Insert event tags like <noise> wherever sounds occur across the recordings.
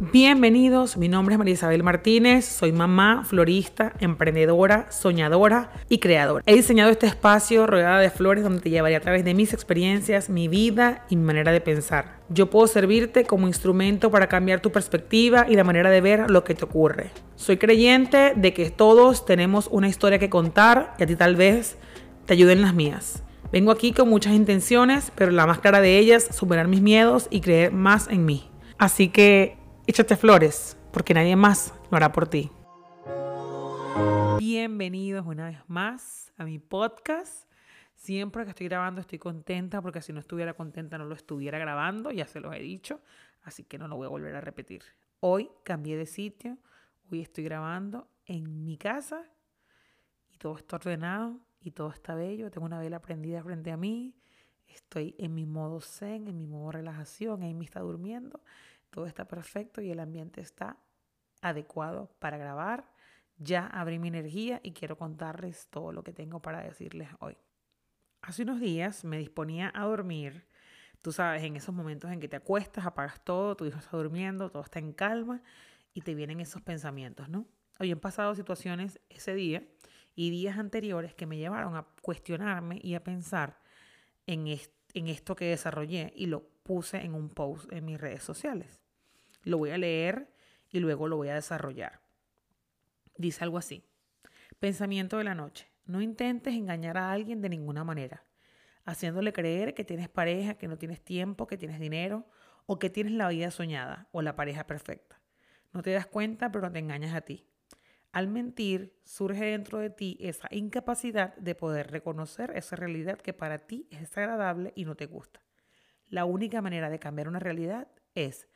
Bienvenidos, mi nombre es María Isabel Martínez, soy mamá, florista, emprendedora, soñadora y creadora. He diseñado este espacio rodeada de flores donde te llevaré a través de mis experiencias, mi vida y mi manera de pensar. Yo puedo servirte como instrumento para cambiar tu perspectiva y la manera de ver lo que te ocurre. Soy creyente de que todos tenemos una historia que contar y a ti tal vez te ayuden las mías. Vengo aquí con muchas intenciones, pero la más clara de ellas, superar mis miedos y creer más en mí. Así que échate flores, porque nadie más lo hará por ti. Bienvenidos una vez más a mi podcast. Siempre que estoy grabando estoy contenta, porque si no estuviera contenta no lo estuviera grabando, ya se los he dicho, así que no lo voy a volver a repetir. Hoy cambié de sitio, hoy estoy grabando en mi casa y todo está ordenado y todo está bello. Tengo una vela prendida frente a mí, estoy en mi modo zen, en mi modo relajación, me está durmiendo todo está perfecto y el ambiente está adecuado para grabar. Ya abrí mi energía y quiero contarles todo lo que tengo para decirles hoy. Hace unos días me disponía a dormir. Tú sabes, en esos momentos en que te acuestas, apagas todo, tu hijo está durmiendo, todo está en calma y te vienen esos pensamientos, ¿no? Hoy han pasado situaciones ese día y días anteriores que me llevaron a cuestionarme y a pensar en, en esto que desarrollé y lo puse en un post en mis redes sociales. Lo voy a leer y luego lo voy a desarrollar. Dice algo así. Pensamiento de la noche. No intentes engañar a alguien de ninguna manera, haciéndole creer que tienes pareja, que no tienes tiempo, que tienes dinero o que tienes la vida soñada o la pareja perfecta. No te das cuenta, pero te engañas a ti. Al mentir, surge dentro de ti esa incapacidad de poder reconocer esa realidad que para ti es desagradable y no te gusta. La única manera de cambiar una realidad es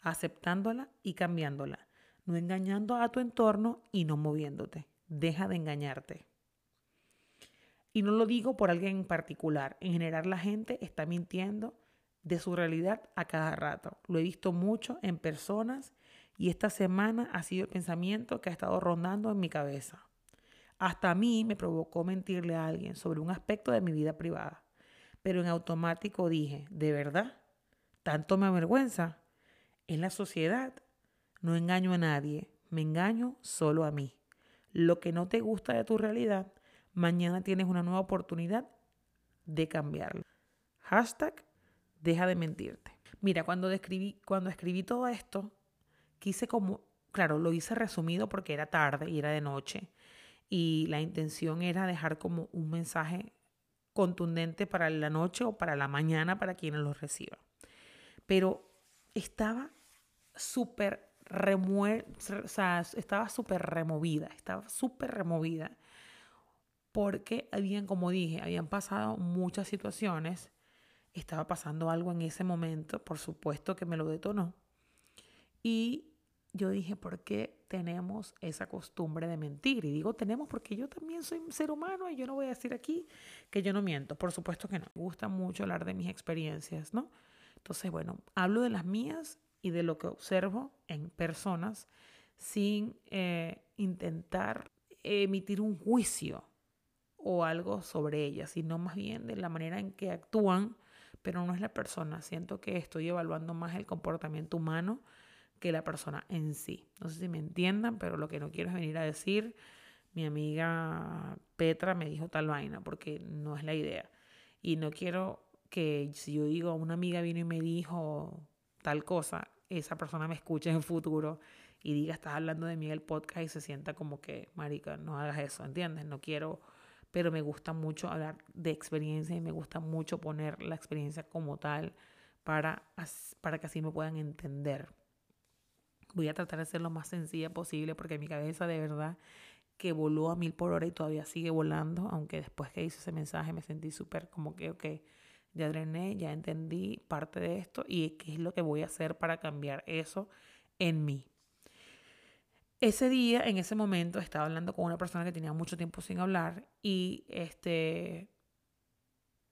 aceptándola y cambiándola, no engañando a tu entorno y no moviéndote. Deja de engañarte. Y no lo digo por alguien en particular. En general la gente está mintiendo de su realidad a cada rato. Lo he visto mucho en personas y esta semana ha sido el pensamiento que ha estado rondando en mi cabeza. Hasta a mí me provocó mentirle a alguien sobre un aspecto de mi vida privada. Pero en automático dije, ¿de verdad? ¿Tanto me avergüenza? En la sociedad no engaño a nadie, me engaño solo a mí. Lo que no te gusta de tu realidad, mañana tienes una nueva oportunidad de cambiarlo. Hashtag deja de mentirte. Mira, cuando, escribí, cuando escribí todo esto, quise como, claro, lo hice resumido porque era tarde y era de noche. Y la intención era dejar como un mensaje contundente para la noche o para la mañana para quienes lo reciban. Pero estaba súper remuer o sea, estaba súper removida, estaba súper removida, porque habían, como dije, habían pasado muchas situaciones, estaba pasando algo en ese momento, por supuesto que me lo detonó, y yo dije, ¿por qué tenemos esa costumbre de mentir? Y digo tenemos porque yo también soy un ser humano y yo no voy a decir aquí que yo no miento, por supuesto que no, me gusta mucho hablar de mis experiencias, ¿no? Entonces, bueno, hablo de las mías y de lo que observo en personas sin eh, intentar emitir un juicio o algo sobre ellas, sino más bien de la manera en que actúan, pero no es la persona. Siento que estoy evaluando más el comportamiento humano que la persona en sí. No sé si me entiendan, pero lo que no quiero es venir a decir, mi amiga Petra me dijo tal vaina, porque no es la idea. Y no quiero que si yo digo, una amiga vino y me dijo tal cosa, esa persona me escuche en el futuro y diga, estás hablando de mí en el podcast y se sienta como que, marica, no hagas eso, ¿entiendes? No quiero, pero me gusta mucho hablar de experiencia y me gusta mucho poner la experiencia como tal para, para que así me puedan entender. Voy a tratar de ser lo más sencilla posible porque mi cabeza de verdad que voló a mil por hora y todavía sigue volando, aunque después que hice ese mensaje me sentí súper como que, ok, ya drené, ya entendí parte de esto y qué es lo que voy a hacer para cambiar eso en mí. Ese día, en ese momento, estaba hablando con una persona que tenía mucho tiempo sin hablar y este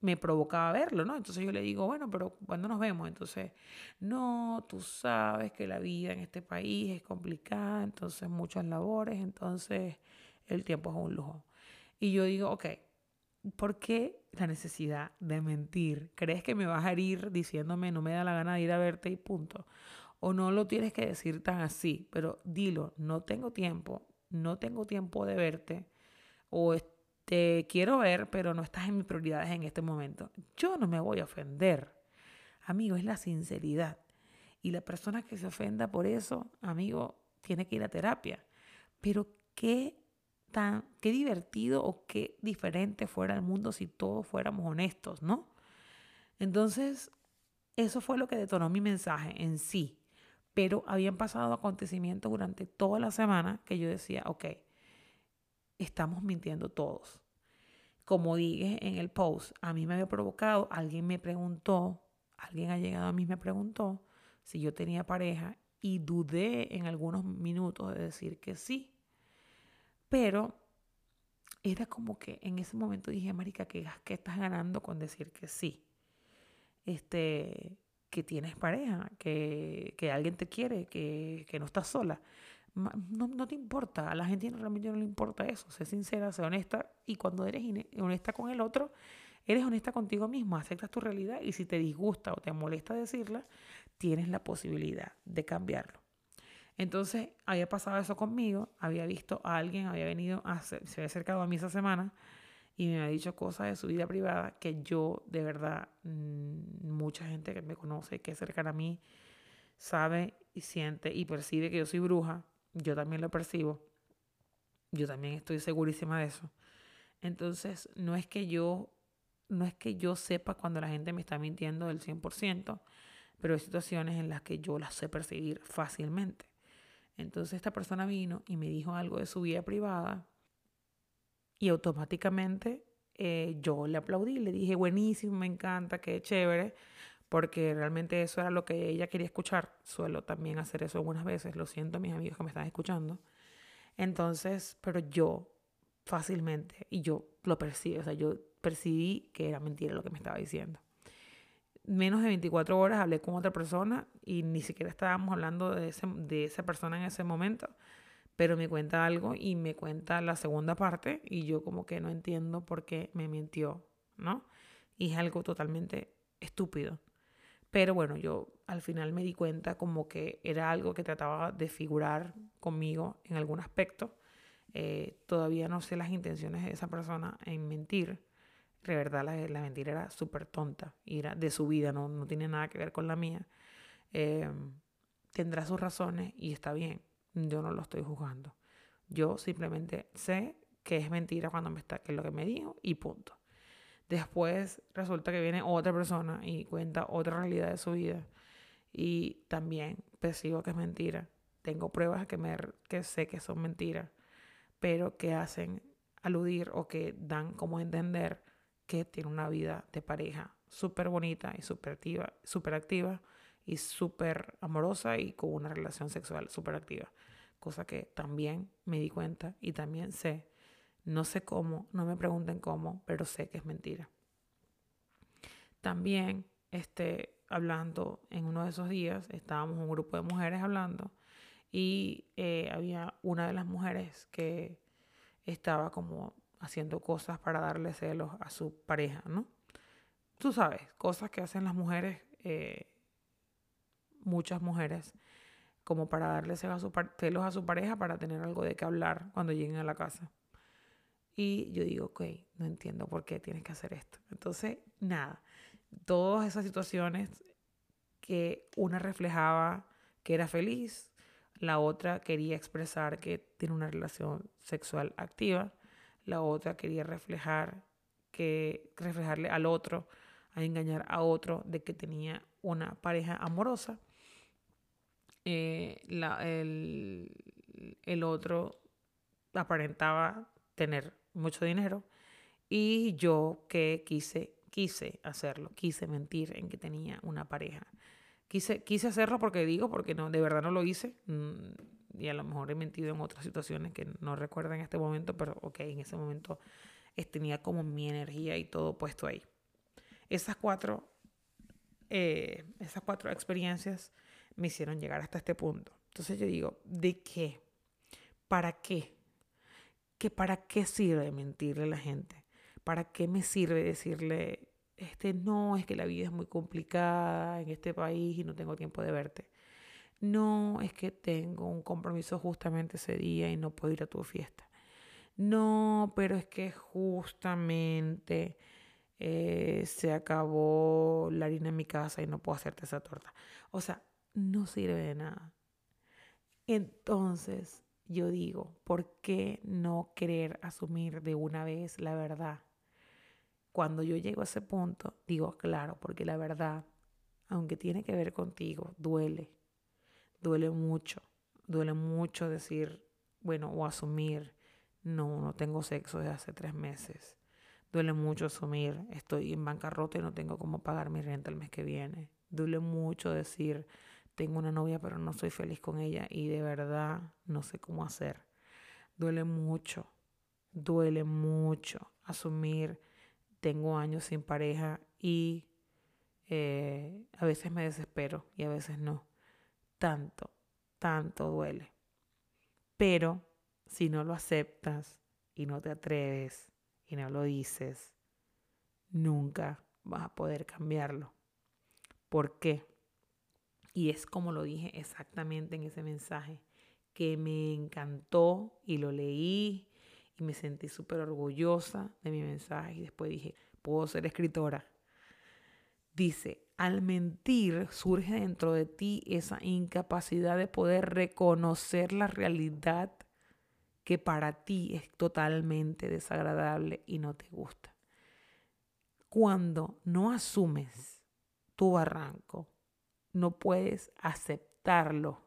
me provocaba verlo, ¿no? Entonces yo le digo, bueno, pero ¿cuándo nos vemos? Entonces, no, tú sabes que la vida en este país es complicada, entonces muchas labores, entonces el tiempo es un lujo. Y yo digo, ok, ¿Por qué la necesidad de mentir? ¿Crees que me vas a herir diciéndome no me da la gana de ir a verte y punto? O no lo tienes que decir tan así, pero dilo, no tengo tiempo, no tengo tiempo de verte, o te quiero ver, pero no estás en mis prioridades en este momento. Yo no me voy a ofender. Amigo, es la sinceridad. Y la persona que se ofenda por eso, amigo, tiene que ir a terapia. Pero qué tan, qué divertido o qué diferente fuera el mundo si todos fuéramos honestos, ¿no? Entonces, eso fue lo que detonó mi mensaje en sí. Pero habían pasado acontecimientos durante toda la semana que yo decía, ok, estamos mintiendo todos. Como dije en el post, a mí me había provocado, alguien me preguntó, alguien ha llegado a mí y me preguntó si yo tenía pareja y dudé en algunos minutos de decir que sí. Pero era como que en ese momento dije, Marica, ¿qué, qué estás ganando con decir que sí? Este, que tienes pareja, que, que alguien te quiere, que, que no estás sola. No, no, te importa, a la gente realmente no le importa eso. Sé sincera, sé honesta y cuando eres honesta con el otro, eres honesta contigo mismo, aceptas tu realidad y si te disgusta o te molesta decirla, tienes la posibilidad de cambiarlo. Entonces, había pasado eso conmigo, había visto a alguien, había venido, a, se había acercado a mí esa semana y me había dicho cosas de su vida privada que yo, de verdad, mm, mucha gente que me conoce, que es cercana a mí, sabe y siente y percibe que yo soy bruja. Yo también lo percibo. Yo también estoy segurísima de eso. Entonces, no es que yo, no es que yo sepa cuando la gente me está mintiendo del 100%, pero hay situaciones en las que yo las sé percibir fácilmente. Entonces esta persona vino y me dijo algo de su vida privada y automáticamente eh, yo le aplaudí, le dije, buenísimo, me encanta, qué chévere, porque realmente eso era lo que ella quería escuchar. Suelo también hacer eso algunas veces, lo siento mis amigos que me están escuchando. Entonces, pero yo fácilmente, y yo lo percibí, o sea, yo percibí que era mentira lo que me estaba diciendo menos de 24 horas hablé con otra persona y ni siquiera estábamos hablando de, ese, de esa persona en ese momento, pero me cuenta algo y me cuenta la segunda parte y yo como que no entiendo por qué me mintió, ¿no? Y es algo totalmente estúpido. Pero bueno, yo al final me di cuenta como que era algo que trataba de figurar conmigo en algún aspecto. Eh, todavía no sé las intenciones de esa persona en mentir, de verdad la, la mentira era súper tonta y era de su vida, no, no tiene nada que ver con la mía. Em, tendrá sus razones y está bien, yo no lo estoy juzgando. Yo simplemente sé que es mentira cuando me está, que es lo que me dijo y punto. Después resulta que viene otra persona y cuenta otra realidad de su vida y también percibo que es mentira. Tengo pruebas que, que sé que son mentiras, pero que hacen aludir o que dan como entender que tiene una vida de pareja súper bonita y súper activa, super activa y súper amorosa y con una relación sexual súper activa. Cosa que también me di cuenta y también sé, no sé cómo, no me pregunten cómo, pero sé que es mentira. También, este, hablando en uno de esos días, estábamos un grupo de mujeres hablando y eh, había una de las mujeres que estaba como haciendo cosas para darle celos a su pareja, ¿no? Tú sabes, cosas que hacen las mujeres, eh, muchas mujeres, como para darle celos a, su celos a su pareja para tener algo de qué hablar cuando lleguen a la casa. Y yo digo, ok, no entiendo por qué tienes que hacer esto. Entonces, nada, todas esas situaciones que una reflejaba que era feliz, la otra quería expresar que tiene una relación sexual activa la otra quería reflejar que reflejarle al otro, a engañar a otro de que tenía una pareja amorosa. Eh, el, el otro aparentaba tener mucho dinero y yo que quise, quise hacerlo, quise mentir en que tenía una pareja. Quise, quise hacerlo porque digo, porque no, de verdad no lo hice. Mm, y a lo mejor he mentido en otras situaciones que no recuerdo en este momento, pero ok, en ese momento tenía como mi energía y todo puesto ahí. Esas cuatro, eh, esas cuatro experiencias me hicieron llegar hasta este punto. Entonces yo digo, ¿de qué? ¿Para qué? ¿Que ¿Para qué sirve mentirle a la gente? ¿Para qué me sirve decirle, este no, es que la vida es muy complicada en este país y no tengo tiempo de verte? No, es que tengo un compromiso justamente ese día y no puedo ir a tu fiesta. No, pero es que justamente eh, se acabó la harina en mi casa y no puedo hacerte esa torta. O sea, no sirve de nada. Entonces, yo digo, ¿por qué no querer asumir de una vez la verdad? Cuando yo llego a ese punto, digo, claro, porque la verdad, aunque tiene que ver contigo, duele. Duele mucho. Duele mucho decir, bueno, o asumir, no, no tengo sexo desde hace tres meses. Duele mucho asumir, estoy en bancarrota y no tengo cómo pagar mi renta el mes que viene. Duele mucho decir, tengo una novia pero no soy feliz con ella y de verdad no sé cómo hacer. Duele mucho, duele mucho asumir, tengo años sin pareja y eh, a veces me desespero y a veces no. Tanto, tanto duele. Pero si no lo aceptas y no te atreves y no lo dices, nunca vas a poder cambiarlo. ¿Por qué? Y es como lo dije exactamente en ese mensaje, que me encantó y lo leí y me sentí súper orgullosa de mi mensaje y después dije, puedo ser escritora. Dice, al mentir surge dentro de ti esa incapacidad de poder reconocer la realidad que para ti es totalmente desagradable y no te gusta. Cuando no asumes tu barranco, no puedes aceptarlo.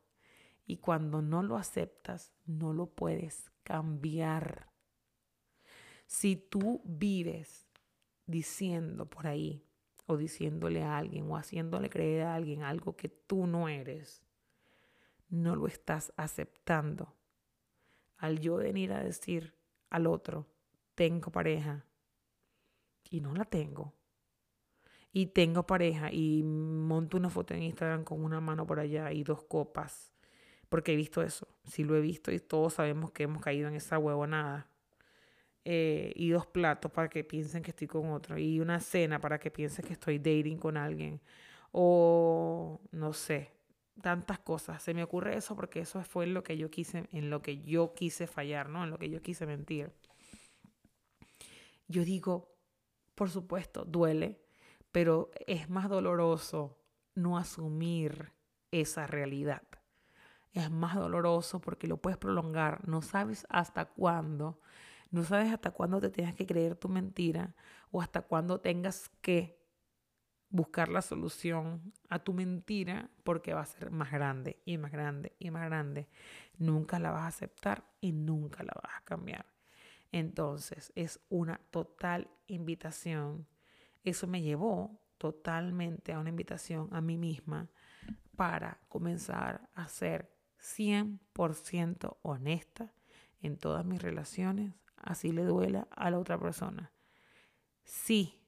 Y cuando no lo aceptas, no lo puedes cambiar. Si tú vives diciendo por ahí, o diciéndole a alguien, o haciéndole creer a alguien algo que tú no eres, no lo estás aceptando. Al yo venir a decir al otro, tengo pareja, y no la tengo, y tengo pareja y monto una foto en Instagram con una mano por allá y dos copas, porque he visto eso, sí lo he visto y todos sabemos que hemos caído en esa huevonada. Eh, y dos platos para que piensen que estoy con otro, y una cena para que piensen que estoy dating con alguien, o no sé, tantas cosas. Se me ocurre eso porque eso fue en lo que yo quise, en lo que yo quise fallar, ¿no? En lo que yo quise mentir. Yo digo, por supuesto, duele, pero es más doloroso no asumir esa realidad. Es más doloroso porque lo puedes prolongar, no sabes hasta cuándo, no sabes hasta cuándo te tengas que creer tu mentira o hasta cuándo tengas que buscar la solución a tu mentira porque va a ser más grande y más grande y más grande. Nunca la vas a aceptar y nunca la vas a cambiar. Entonces es una total invitación eso me llevó totalmente a una invitación a mí misma para comenzar a ser 100% honesta en todas mis relaciones, así le duela a la otra persona. Sí,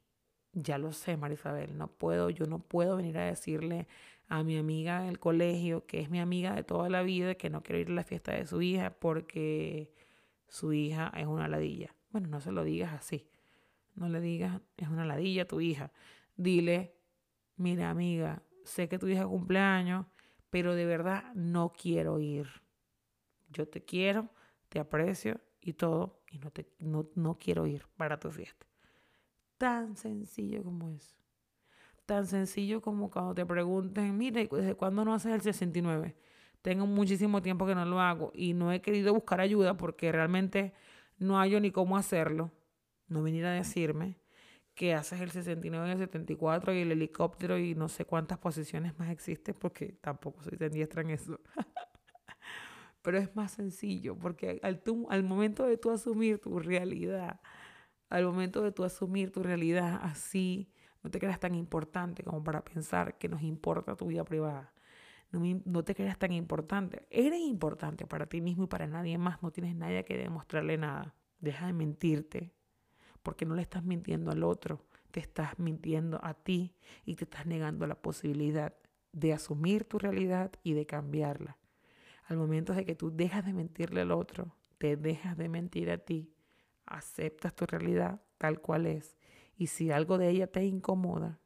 ya lo sé, Marisabel, no puedo, yo no puedo venir a decirle a mi amiga del colegio, que es mi amiga de toda la vida, que no quiero ir a la fiesta de su hija porque su hija es una ladilla. Bueno, no se lo digas así. No le digas, es una ladilla tu hija. Dile, mira amiga, sé que tu hija cumpleaños, pero de verdad no quiero ir. Yo te quiero, te aprecio y todo, y no, te, no, no quiero ir para tu fiesta. Tan sencillo como eso. Tan sencillo como cuando te pregunten, mire, ¿desde cuándo no haces el 69? Tengo muchísimo tiempo que no lo hago y no he querido buscar ayuda porque realmente no hallo ni cómo hacerlo. No venir a decirme que haces el 69 y el 74 y el helicóptero y no sé cuántas posiciones más existen porque tampoco soy tan diestra en eso. <laughs> Pero es más sencillo porque al, al momento de tú asumir tu realidad, al momento de tú asumir tu realidad así, no te creas tan importante como para pensar que nos importa tu vida privada. No, no, te creas tan importante. Eres importante para ti mismo y para nadie más. No tienes nadie que demostrarle nada. Deja de mentirte porque no le estás mintiendo al otro, te estás mintiendo a ti y te estás negando la posibilidad de asumir tu realidad y de cambiarla. Al momento de que tú dejas de mentirle al otro, te dejas de mentir a ti, aceptas tu realidad tal cual es y si algo de ella te incomoda,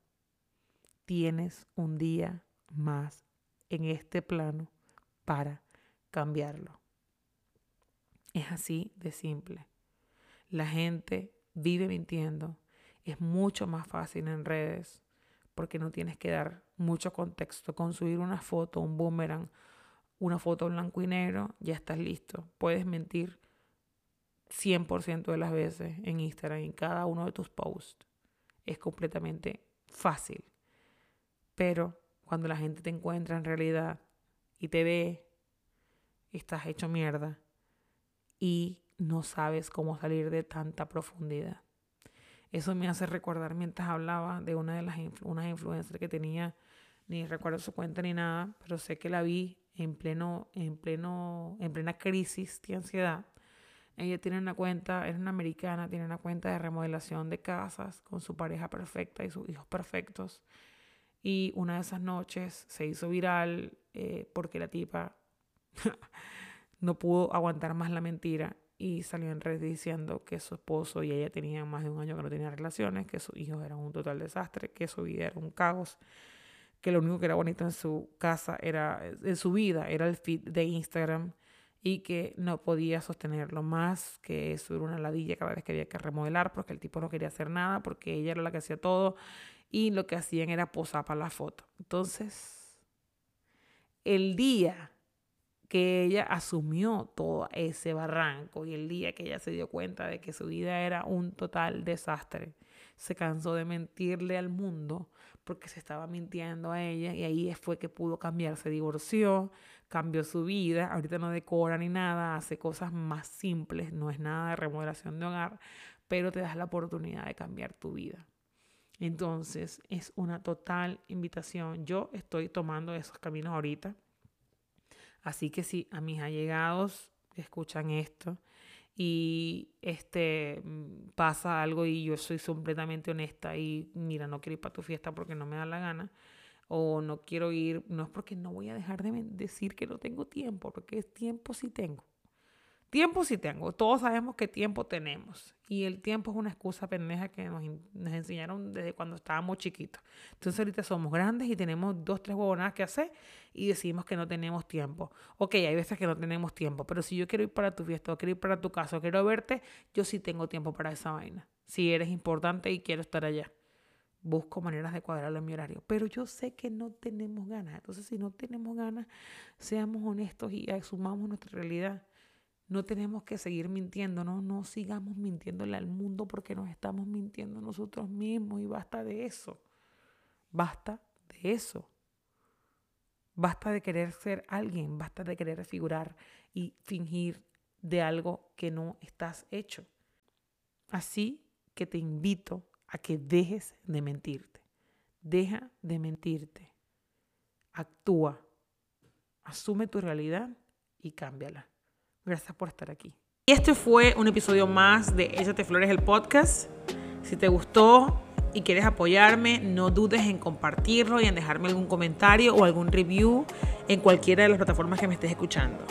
tienes un día más en este plano para cambiarlo. Es así de simple. La gente vive mintiendo. Es mucho más fácil en redes porque no tienes que dar mucho contexto. Con subir una foto, un boomerang, una foto blanco y negro, ya estás listo. Puedes mentir 100% de las veces en Instagram, en cada uno de tus posts. Es completamente fácil. Pero cuando la gente te encuentra en realidad y te ve, estás hecho mierda y no sabes cómo salir de tanta profundidad. Eso me hace recordar mientras hablaba de una de las unas influencers que tenía, ni recuerdo su cuenta ni nada, pero sé que la vi en pleno, en pleno, en plena crisis de ansiedad. Ella tiene una cuenta, es una americana, tiene una cuenta de remodelación de casas con su pareja perfecta y sus hijos perfectos. Y una de esas noches se hizo viral eh, porque la tipa <laughs> no pudo aguantar más la mentira y salió en redes diciendo que su esposo y ella tenían más de un año que no tenían relaciones, que sus hijos eran un total desastre, que su vida era un caos, que lo único que era bonito en su casa era, en su vida, era el feed de Instagram y que no podía sostenerlo más, que eso era una ladilla cada vez que había que remodelar porque el tipo no quería hacer nada, porque ella era la que hacía todo y lo que hacían era posar para la foto. Entonces, el día que ella asumió todo ese barranco y el día que ella se dio cuenta de que su vida era un total desastre, se cansó de mentirle al mundo porque se estaba mintiendo a ella y ahí fue que pudo cambiar, se divorció, cambió su vida, ahorita no decora ni nada, hace cosas más simples, no es nada de remodelación de hogar, pero te das la oportunidad de cambiar tu vida. Entonces es una total invitación. Yo estoy tomando esos caminos ahorita Así que si a mis allegados escuchan esto y este mm, pasa algo y yo soy completamente honesta y mira, no quiero ir para tu fiesta porque no me da la gana o no quiero ir, no es porque no voy a dejar de decir que no tengo tiempo, porque tiempo sí tengo. Tiempo sí tengo, todos sabemos que tiempo tenemos y el tiempo es una excusa pendeja que nos, nos, enseñaron desde cuando estábamos chiquitos. Entonces ahorita somos grandes y tenemos dos, tres huevonadas que hacer y decimos que no tenemos tiempo. Ok, hay veces que no tenemos tiempo, pero si yo quiero ir para tu fiesta o quiero ir para tu casa o quiero verte, yo sí tengo tiempo para esa vaina. Si eres importante y quiero estar allá. Busco maneras de cuadrarlo en mi horario. Pero yo sé que no tenemos ganas. Entonces, si no tenemos ganas, seamos honestos y asumamos nuestra realidad no tenemos que seguir mintiendo, no, no sigamos mintiéndole al mundo porque nos estamos mintiendo nosotros mismos y basta de eso. Basta de eso. Basta de querer ser alguien, basta de querer figurar y fingir de algo que no estás hecho. Así que te invito a que dejes de mentirte. Deja de mentirte. Actúa. Asume tu realidad y cámbiala. Gracias por estar aquí. Y este fue un episodio más de Échate Flores, el podcast. Si te gustó y quieres apoyarme, no dudes en compartirlo y en dejarme algún comentario o algún review en cualquiera de las plataformas que me estés escuchando.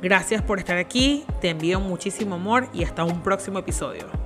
Gracias por estar aquí, te envío muchísimo amor y hasta un próximo episodio.